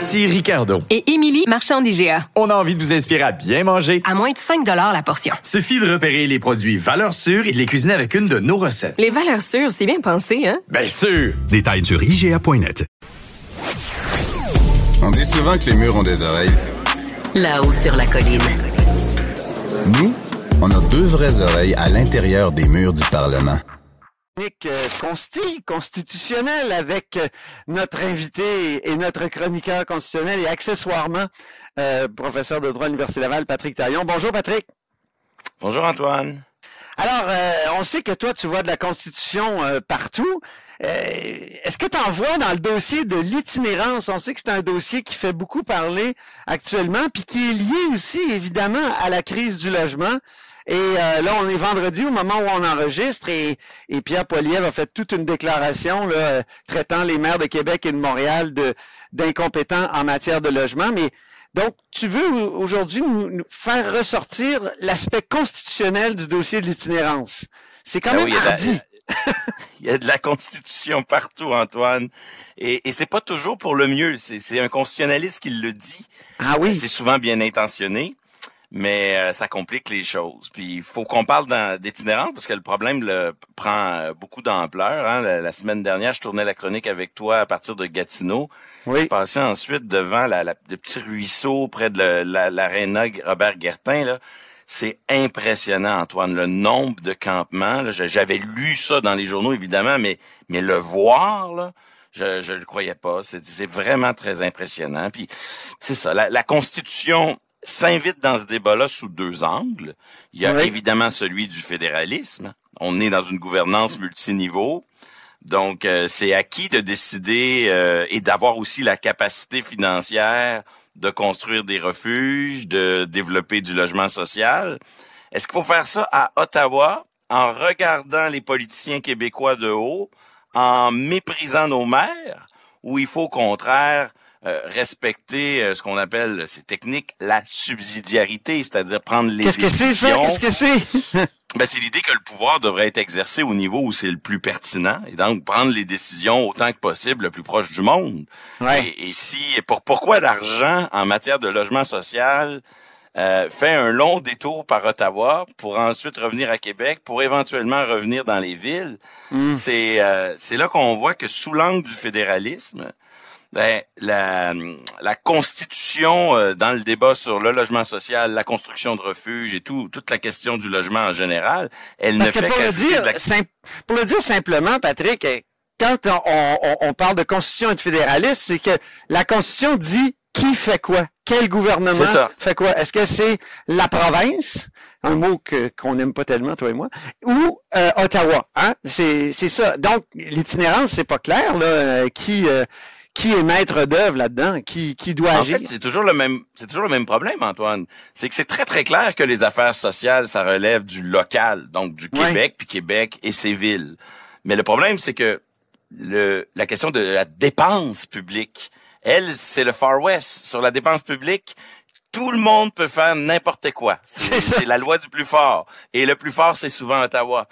Ici Ricardo. Et Émilie, marchand d'IGA. On a envie de vous inspirer à bien manger. À moins de 5 la portion. Suffit de repérer les produits valeurs sûres et de les cuisiner avec une de nos recettes. Les valeurs sûres, c'est bien pensé, hein? Bien sûr! Détails sur IGA.net. On dit souvent que les murs ont des oreilles. Là-haut sur la colline. Nous, on a deux vraies oreilles à l'intérieur des murs du Parlement. Euh, consti, constitutionnel avec euh, notre invité et notre chroniqueur constitutionnel et accessoirement euh, professeur de droit à l'Université Laval, Patrick Taillon. Bonjour Patrick. Bonjour Antoine. Alors, on sait que toi, tu vois de la Constitution partout. Est-ce que tu en vois dans le dossier de l'itinérance? On sait que c'est un dossier qui fait beaucoup parler actuellement, puis qui est lié aussi, évidemment, à la crise du logement. Et euh, là, on est vendredi au moment où on enregistre et, Pierre Poilievre a fait toute une déclaration là, euh, traitant les maires de Québec et de Montréal de d'incompétents en matière de logement. Mais donc, tu veux aujourd'hui nous, faire ressortir l'aspect constitutionnel du dossier de l'itinérance. C'est quand ben même hardi. Il y a de la constitution partout, Antoine. Et, et c'est pas toujours pour le mieux. C'est un constitutionnaliste qui le dit. Ah oui. C'est souvent bien intentionné mais euh, ça complique les choses. Puis il faut qu'on parle d'itinérance parce que le problème le, prend euh, beaucoup d'ampleur. Hein. La, semaine dernière, je tournais la chronique avec toi à partir de Gatineau. Oui. Je passais ensuite devant la, le petit ruisseau près de l'aréna Robert Guertin. Là. C'est impressionnant, Antoine, le nombre de campements. J'avais lu ça dans les journaux, évidemment, mais, mais le voir, là, je ne le croyais pas. C'est vraiment très impressionnant. Puis c'est ça, la, la Constitution s'invite dans ce débat-là sous deux angles. Il y a évidemment celui du fédéralisme. On est dans une gouvernance multiniveau. Donc, euh, c'est à qui de décider euh, et d'avoir aussi la capacité financière de construire des refuges, de développer du logement social. Est-ce qu'il faut faire ça à Ottawa en regardant les politiciens québécois de haut, en méprisant nos maires, ou il faut au contraire euh, respecter euh, ce qu'on appelle, c'est technique, la subsidiarité, c'est-à-dire prendre les Qu'est-ce que c'est ça? Qu'est-ce que c'est? ben, c'est l'idée que le pouvoir devrait être exercé au niveau où c'est le plus pertinent et donc prendre les décisions autant que possible le plus proche du monde. Ouais. Et, si pour pourquoi l'argent en matière de logement social euh, fait un long détour par Ottawa pour ensuite revenir à Québec pour éventuellement revenir dans les villes, hmm. c'est c'est là qu'on voit que sous l'angle du fédéralisme, ben, la, la constitution euh, dans le débat sur le logement social, la construction de refuges et tout, toute la question du logement en général, elle ne fait pour le dire, pour le dire simplement, Patrick, eh, quand on, on, on parle de constitution et de fédéralisme, c'est que la constitution dit qui fait quoi, quel gouvernement fait quoi. Est-ce que c'est la province, un mot que qu'on n'aime pas tellement toi et moi, ou euh, Ottawa, hein? C'est c'est ça. Donc l'itinérance, c'est pas clair là, euh, qui est maître d'œuvre là-dedans, qui, qui doit en agir? fait, c'est toujours le même, c'est toujours le même problème, Antoine. C'est que c'est très très clair que les affaires sociales, ça relève du local, donc du Québec, puis Québec et ses villes. Mais le problème, c'est que le, la question de la dépense publique, elle, c'est le Far West. Sur la dépense publique, tout le monde peut faire n'importe quoi. C'est la loi du plus fort. Et le plus fort, c'est souvent Ottawa.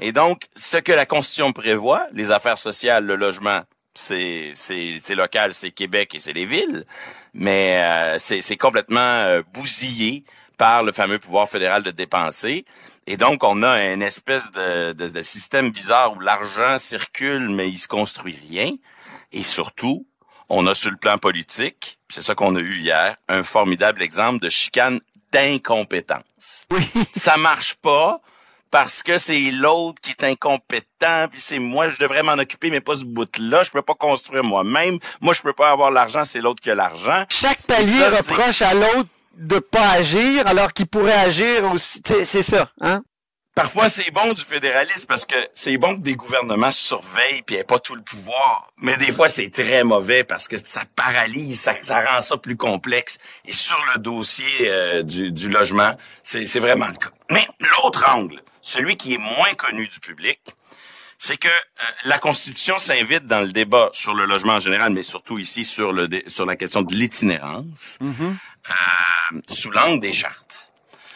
Et donc, ce que la Constitution prévoit, les affaires sociales, le logement, c'est local, c'est Québec et c'est les villes, mais euh, c'est complètement euh, bousillé par le fameux pouvoir fédéral de dépenser. Et donc, on a une espèce de, de, de système bizarre où l'argent circule, mais il se construit rien. Et surtout, on a sur le plan politique, c'est ça qu'on a eu hier, un formidable exemple de chicane d'incompétence. Oui. Ça marche pas parce que c'est l'autre qui est incompétent, puis c'est moi, je devrais m'en occuper, mais pas ce bout-là. Je peux pas construire moi-même. Moi, je peux pas avoir l'argent, c'est l'autre qui a l'argent. Chaque palier reproche à l'autre de pas agir, alors qu'il pourrait agir aussi. C'est ça, hein? parfois c'est bon du fédéralisme parce que c'est bon que des gouvernements surveillent puis aient pas tout le pouvoir. Mais des fois c'est très mauvais parce que ça paralyse, ça, ça rend ça plus complexe. Et sur le dossier euh, du, du logement, c'est vraiment le cas. Mais l'autre angle, celui qui est moins connu du public, c'est que euh, la Constitution s'invite dans le débat sur le logement en général, mais surtout ici sur le sur la question de l'itinérance, Mm-hmm. euh, sous l'angle des chartes.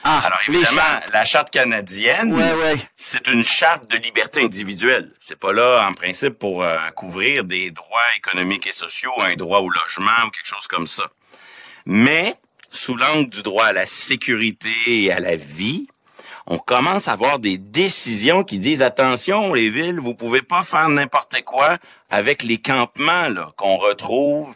Ah, Alors évidemment, la charte canadienne, Ouais, ouais. c'est une charte de liberté individuelle. C'est pas là en principe pour euh, couvrir des droits économiques et sociaux, un droit au logement ou quelque chose comme ça. Mais sous l'angle du droit à la sécurité et à la vie, on commence à avoir des décisions qui disent attention les villes, vous pouvez pas faire n'importe quoi avec les campements là qu'on retrouve.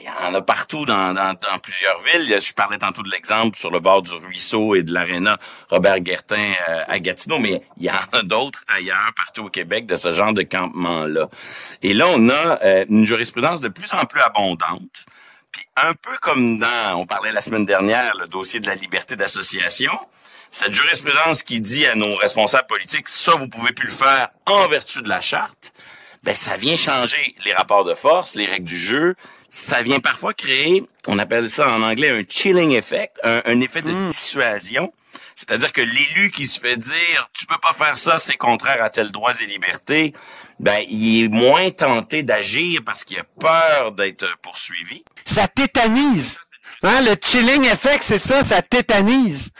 Il y en a partout dans, dans, dans plusieurs villes. Je parlais tantôt de l'exemple sur le bord du ruisseau et de l'aréna Robert Guertin euh, à Gatineau, mais il y en a d'autres ailleurs partout au Québec de ce genre de campement-là. Et là, on a euh, une jurisprudence de plus en plus abondante. Puis un peu comme dans, on parlait la semaine dernière, le dossier de la liberté d'association, cette jurisprudence qui dit à nos responsables politiques, ça, vous pouvez plus le faire en vertu de la charte, ben, ça vient changer les rapports de force, les règles du jeu. Ça vient parfois créer, on appelle ça en anglais un chilling effect, un, un effet de dissuasion. C'est-à-dire que l'élu qui se fait dire, tu peux pas faire ça, c'est contraire à tel droits et libertés, ben, il est moins tenté d'agir parce qu'il a peur d'être poursuivi. Ça tétanise. Hein, le chilling effect, c'est ça, ça tétanise.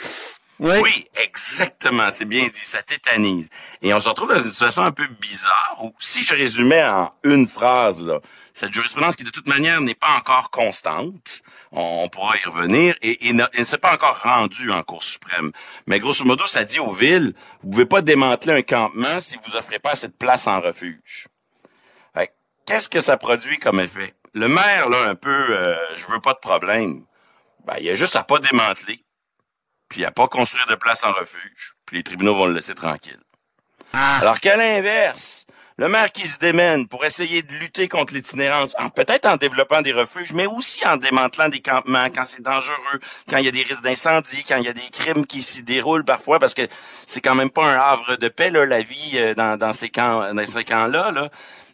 Oui. Exactement. C'est bien dit. Ça tétanise. Et on se retrouve dans une situation un peu bizarre où, si je résumais en une phrase, cette jurisprudence qui, de toute manière, n'est pas encore constante, on, pourra y revenir, et, ne, s'est pas encore rendue en Cour suprême. Mais grosso modo, ça dit aux villes, vous pouvez pas démanteler un campement si vous offrez pas de place en refuge. Qu'est-ce que ça produit comme effet? Le maire, là, un peu, euh, je veux pas de problème. Ben, il a juste à pas démanteler puis à pas construire de place en refuge, puis les tribunaux vont le laisser tranquille. Ah. Alors qu'à l'inverse, le maire qui se démène pour essayer de lutter contre l'itinérance, en- peut-être en développant des refuges, mais aussi en démantelant des campements quand c'est dangereux, quand il y a des risques d'incendie, quand il y a des crimes qui s'y déroulent parfois, parce que c'est quand même pas un havre de paix, là, la vie euh, dans, dans ces camps, dans ces camps-là, là.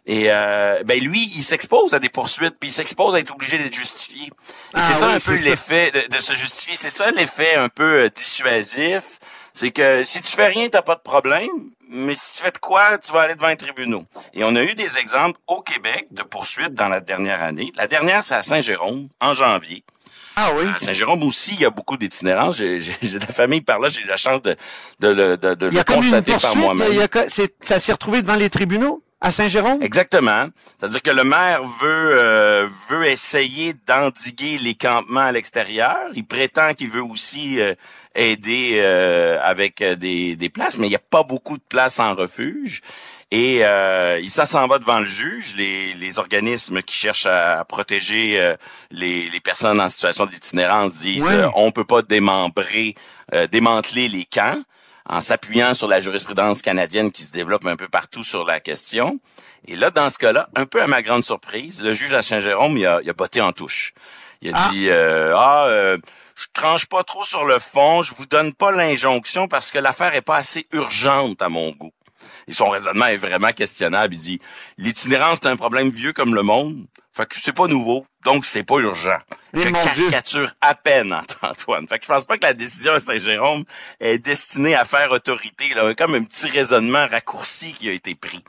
Et euh, ben lui, il s'expose à des poursuites, puis il s'expose à être obligé d'être justifié. Et Ah c'est ça oui, un peu l'effet de, de se justifier. C'est ça l'effet un peu euh, dissuasif. C'est que si tu fais rien, t'as pas de problème. Mais si tu fais de quoi, tu vas aller devant les tribunaux. Et on a eu des exemples au Québec de poursuites dans la dernière année. La dernière, c'est à Saint-Jérôme, en janvier. Ah oui. À Saint-Jérôme aussi, il y a beaucoup d'itinérance. J'ai de la famille par là, j'ai eu la chance de, de, le- de, de Il y a le constater par moi-même. ça s'est retrouvé devant les tribunaux? À Saint-Jérôme? Exactement. C'est-à-dire que le maire veut euh, veut essayer d'endiguer les campements à l'extérieur. Il prétend qu'il veut aussi euh, aider euh, avec euh, des, des places, mais il n'y a pas beaucoup de places en refuge. Et euh, il- ça s'en va devant le juge, les, les organismes qui cherchent à, à protéger euh, les, les personnes en situation d'itinérance disent Ouais. euh, on peut pas démembrer, euh, démanteler les camps en s'appuyant sur la jurisprudence canadienne qui se développe un peu partout sur la question. Et là, dans ce cas-là, un peu à ma grande surprise, le juge à Saint-Jérôme, il a, il a botté en touche. Il a Ah. dit euh, ah euh, je tranche pas trop sur le fond, je vous donne pas l'injonction parce que l'affaire est pas assez urgente à mon goût. Et son raisonnement est vraiment questionnable. Il dit l'itinérance c'est un problème vieux comme le monde, fait que c'est pas nouveau, donc c'est pas urgent. Eh, je Dieu. caricature à peine Antoine. Fait que je pense pas que la décision à Saint-Jérôme est destinée à faire autorité. Là, comme un petit raisonnement raccourci qui a été pris.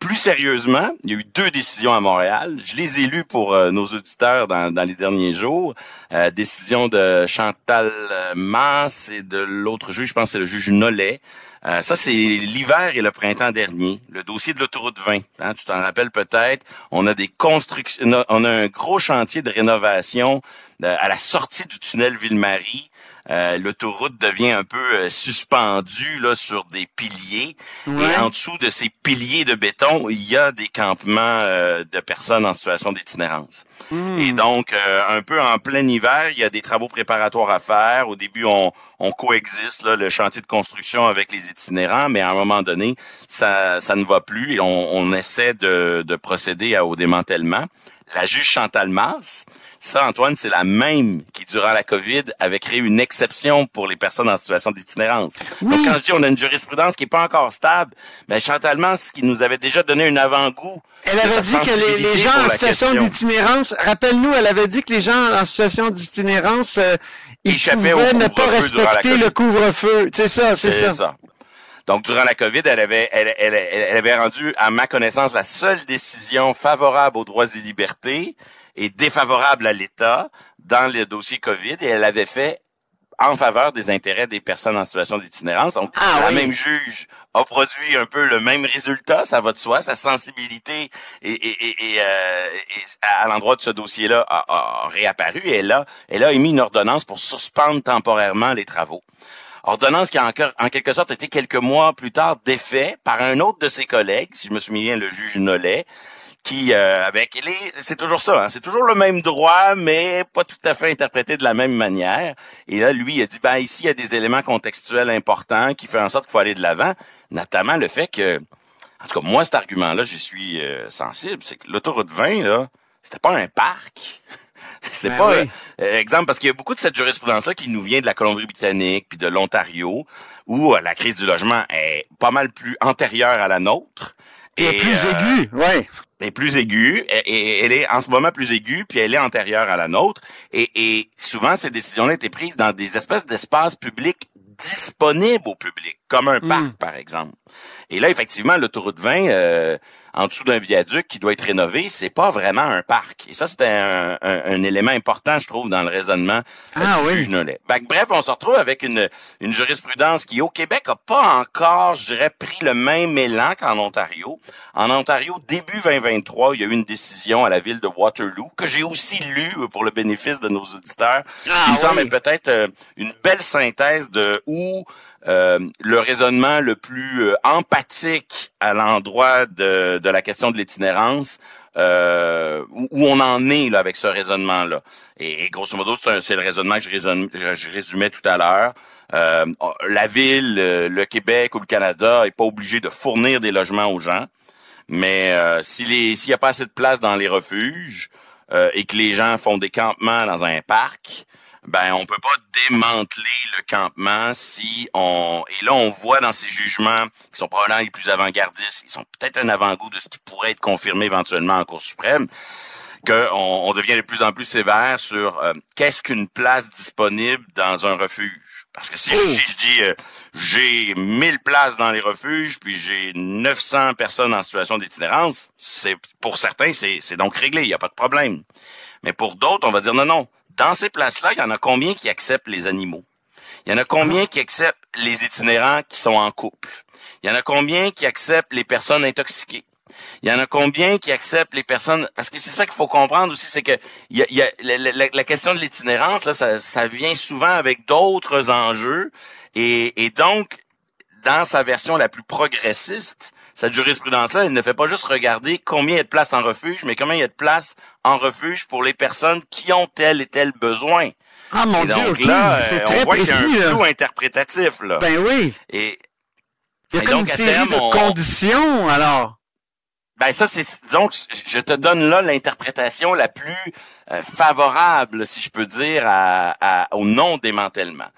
Plus sérieusement, il y a eu deux décisions à Montréal. Je les ai lues pour euh, nos auditeurs dans, dans les derniers jours. Euh, décision de Chantal euh, Masse et de l'autre juge, je pense que c'est le juge Nollet. Euh, ça, c'est l'hiver et le printemps dernier. Le dossier de l'autoroute 20. hein, tu t'en rappelles peut-être. On a des constructions, on a un gros chantier de rénovation euh, à la sortie du tunnel Ville-Marie. Euh, L'autoroute devient un peu euh, suspendue là sur des piliers. Ouais. Et en dessous de ces piliers de béton, il y a des campements euh, de personnes en situation d'itinérance. Hmm. Et donc, euh, un peu en plein hiver, il y a des travaux préparatoires à faire. Au début, on, on coexiste là, le chantier de construction avec les itinérants, mais à un moment donné, ça, ça ne va plus et on, on essaie de, de procéder à- au démantèlement. La juge Chantal Masse, ça, Antoine, c'est la même qui, durant la COVID, avait créé une exception pour les personnes en situation d'itinérance. Donc, quand je dis on a une jurisprudence qui est pas encore stable, mais Chantal ce qui nous avait déjà donné un avant-goût. Elle avait dit que les, les gens en situation d'itinérance, rappelle-nous, elle avait dit que les gens en situation d'itinérance, euh, ils pouvaient ne pas respecter le couvre-feu. C'est ça, c'est ça. ça. Donc, durant la COVID, elle avait, elle, elle, elle, avait rendu, à ma connaissance, la seule décision favorable aux droits et libertés et défavorable à l'État dans le dossier COVID et elle avait fait en faveur des intérêts des personnes en situation d'itinérance. Donc, ah la même juge a produit un peu le même résultat, ça va de soi, sa sensibilité et, et, et, euh, à l'endroit de ce dossier-là a, a, réapparu et elle a, elle a émis une ordonnance pour suspendre temporairement les travaux. Ordonnance qui a encore, en quelque sorte été quelques mois plus tard défait par un autre de ses collègues, si je me souviens, le juge Nollet, qui euh, avec c'est toujours ça, hein, c'est toujours le même droit, mais pas tout à fait interprété de la même manière. Et là, lui, il a dit ben ici, il y a des éléments contextuels importants qui font en sorte qu'il faut aller de l'avant, notamment le fait que, en tout cas, moi, cet argument-là, j'y suis euh, sensible, c'est que l'autoroute 20, là, c'était pas un parc. C'est ben pas euh, exemple parce qu'il y a beaucoup de cette jurisprudence-là qui nous vient de la Colombie-Britannique puis de l'Ontario, où la crise du logement est pas mal plus antérieure à la nôtre. Et, plus aiguë, ouais est plus aiguë, et, elle est en ce moment plus aiguë, puis elle est antérieure à la nôtre. Et, et souvent, ces décisions-là étaient prises dans des espèces d'espaces publics disponibles au public, comme un parc, par exemple. Et là, effectivement, l'autoroute 20, euh, en dessous d'un viaduc qui doit être rénové, c'est pas vraiment un parc. Et ça, c'était un, un, élément important, je trouve, dans le raisonnement ah, du juge Nollet. bref, on se retrouve avec une, une jurisprudence qui, au Québec, a pas encore, je dirais, pris le même élan qu'en Ontario. En Ontario, début 2023, il y a eu une décision à la ville de Waterloo, que j'ai aussi lu pour le bénéfice de nos auditeurs. Ah, il me semble peut-être euh, une belle synthèse de où euh, le raisonnement le plus euh, empathique à l'endroit de, de, la question de l'itinérance, euh, où on en est là, avec ce raisonnement-là. Et, grosso modo, c'est le raisonnement que je, résumais tout à l'heure. Euh, la ville, le Québec ou le Canada est pas obligé de fournir des logements aux gens, mais s'il n'y a pas assez de place dans les refuges et que les gens font des campements dans un parc, ben on peut pas démanteler le campement si on et là on voit dans ces jugements qui sont probablement les plus avant-gardistes, ils sont peut-être un avant-goût de ce qui pourrait être confirmé éventuellement en Cour suprême, qu'on on devient de plus en plus sévère sur euh, qu'est-ce qu'une place disponible dans un refuge? Parce que si, je, oh! dis euh, j'ai 1000 places dans les refuges, puis j'ai 900 personnes en situation d'itinérance, c'est pour certains c'est donc réglé, il n'y a pas de problème. Mais pour d'autres, on va dire non non, dans ces places-là, il y en a combien qui acceptent les animaux? Il y en a combien qui acceptent les itinérants qui sont en couple? Il y en a combien qui acceptent les personnes intoxiquées? Il y en a combien qui acceptent les personnes parce que c'est ça qu'il faut comprendre aussi, c'est que il y a, la, question de l'itinérance là, ça, ça, vient souvent avec d'autres enjeux et, et donc dans sa version la plus progressiste, cette jurisprudence-là, elle ne fait pas juste regarder combien il y a de places en refuge, mais combien il y a de places en refuge pour les personnes qui ont tel et tel besoin. Ah mon Dieu, donc, là, c'est très on voit qu'il y a un flou interprétatif là. Ben oui. Et, il y a comme une série de conditions alors. Ben ça c'est disons que je te donne là l'interprétation la plus euh, favorable si je peux dire à, au non démantèlement.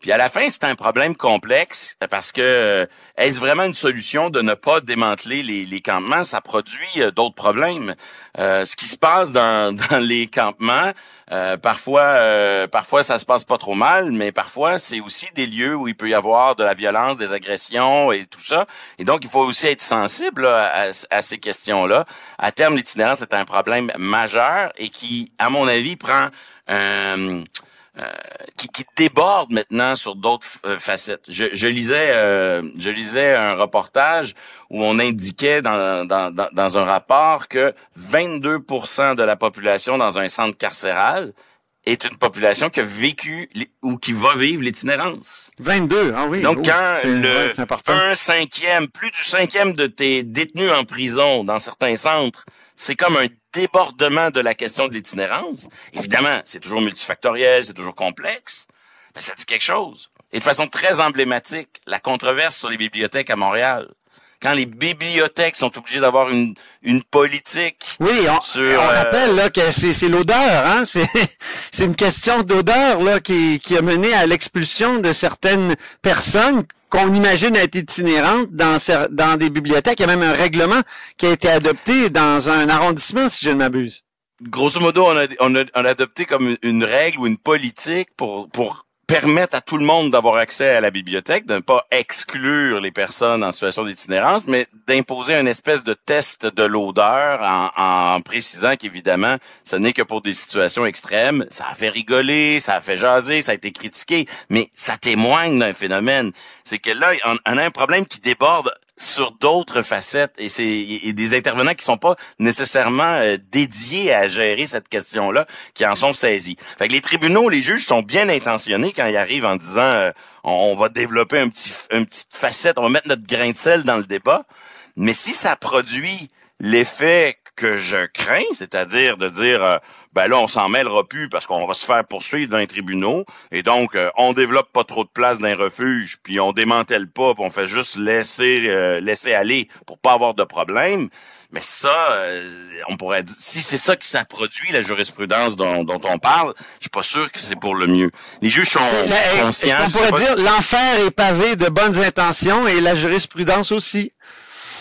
Puis à la fin, c'est un problème complexe parce que euh, est-ce vraiment une solution de ne pas démanteler les, les campements? Ça produit euh, d'autres problèmes. Euh, ce qui se passe dans, dans les campements, parfois, parfois ça se passe pas trop mal, mais parfois c'est aussi des lieux où il peut y avoir de la violence, des agressions et tout ça. Et donc il faut aussi être sensible à, à, ces questions-là. À terme, l'itinérance est un problème majeur et qui, à mon avis, prend euh, qui, qui, déborde maintenant sur d'autres euh, facettes. Je, je lisais, euh, je lisais un reportage où on indiquait dans, dans, dans, un rapport que 22% de la population dans un centre carcéral est une population qui a vécu ou qui va vivre l'itinérance. 22, ah oui. Donc, oh, quand le un cinquième, plus du cinquième de tes détenus en prison dans certains centres, c'est comme un débordement de la question de l'itinérance, évidemment, c'est toujours multifactoriel, c'est toujours complexe, mais ça dit quelque chose. Et de façon très emblématique, la controverse sur les bibliothèques à Montréal. quand les bibliothèques sont obligées d'avoir une, une politique. Oui, on, sur, on euh, rappelle là que c'est, l'odeur, hein? C'est, c'est une question d'odeur là qui, qui a mené à l'expulsion de certaines personnes qu'on imagine être itinérantes dans, des bibliothèques. Il y a même un règlement qui a été adopté dans un arrondissement, si je ne m'abuse. grosso modo, on a, adopté comme une, une règle ou une politique pour, pour permettre à tout le monde d'avoir accès à la bibliothèque, de ne pas exclure les personnes en situation d'itinérance, mais d'imposer une espèce de test de l'odeur en, en précisant qu'évidemment, ce n'est que pour des situations extrêmes. Ça a fait rigoler, ça a fait jaser, ça a été critiqué, mais ça témoigne d'un phénomène. C'est que là, on, on a un problème qui déborde sur d'autres facettes et c'est et des intervenants qui sont pas nécessairement euh, dédiés à gérer cette question-là qui en sont saisis. Fait que les tribunaux, les juges sont bien intentionnés quand ils arrivent en disant euh, on, on va développer un petit une petite facette, on va mettre notre grain de sel dans le débat. Mais si ça produit l'effet que je crains, c'est-à-dire de dire euh, ben là on s'en mêlera plus parce qu'on va se faire poursuivre dans les tribunaux et donc euh, on développe pas trop de place dans les refuges puis on démantèle pas puis on fait juste laisser euh, laisser aller pour pas avoir de problème. Mais ça, euh, on pourrait dire, si c'est ça qui ça produit la jurisprudence dont, dont on parle, je suis pas sûr que c'est pour le mieux. Les juges sont la- conscients. on pourrait dire l'enfer est pavé de bonnes intentions et la jurisprudence aussi.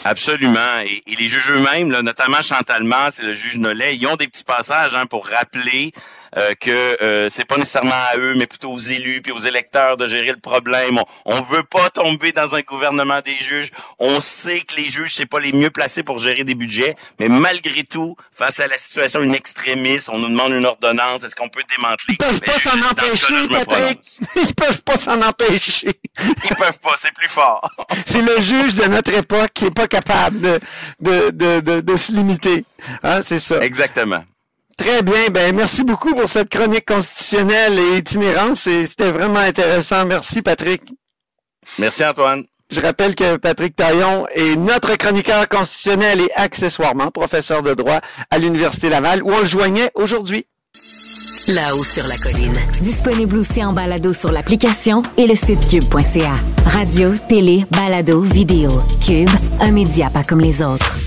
Absolument. Et, les juges eux-mêmes, notamment Chantal Masse et le juge Nollet, ils ont des petits passages hein, pour rappeler euh, que euh, c'est pas nécessairement à eux, mais plutôt aux élus puis aux électeurs de gérer le problème. On, on veut pas tomber dans un gouvernement des juges. On sait que les juges c'est pas les mieux placés pour gérer des budgets, mais malgré tout, face à la situation une extrémiste, on nous demande une ordonnance. Est-ce qu'on peut démanteler? Ils peuvent Ben, pas s'en empêcher, Patrick. Ils peuvent pas s'en empêcher. Ils peuvent pas, c'est plus fort. C'est le juge de notre époque qui est pas capable de, de, de, de, de se limiter. Hein, c'est ça. Exactement. Très bien. Ben, merci beaucoup pour cette chronique constitutionnelle et itinérante. C'était vraiment intéressant. Merci, Patrick. Merci Antoine. Je rappelle que Patrick Taillon est notre chroniqueur constitutionnel et accessoirement professeur de droit à l'Université Laval où on le joignait aujourd'hui. Là-haut sur la colline. Disponible aussi en balado sur l'application et le site cube.ca. Radio, télé, balado, vidéo. Cube, un média pas comme les autres.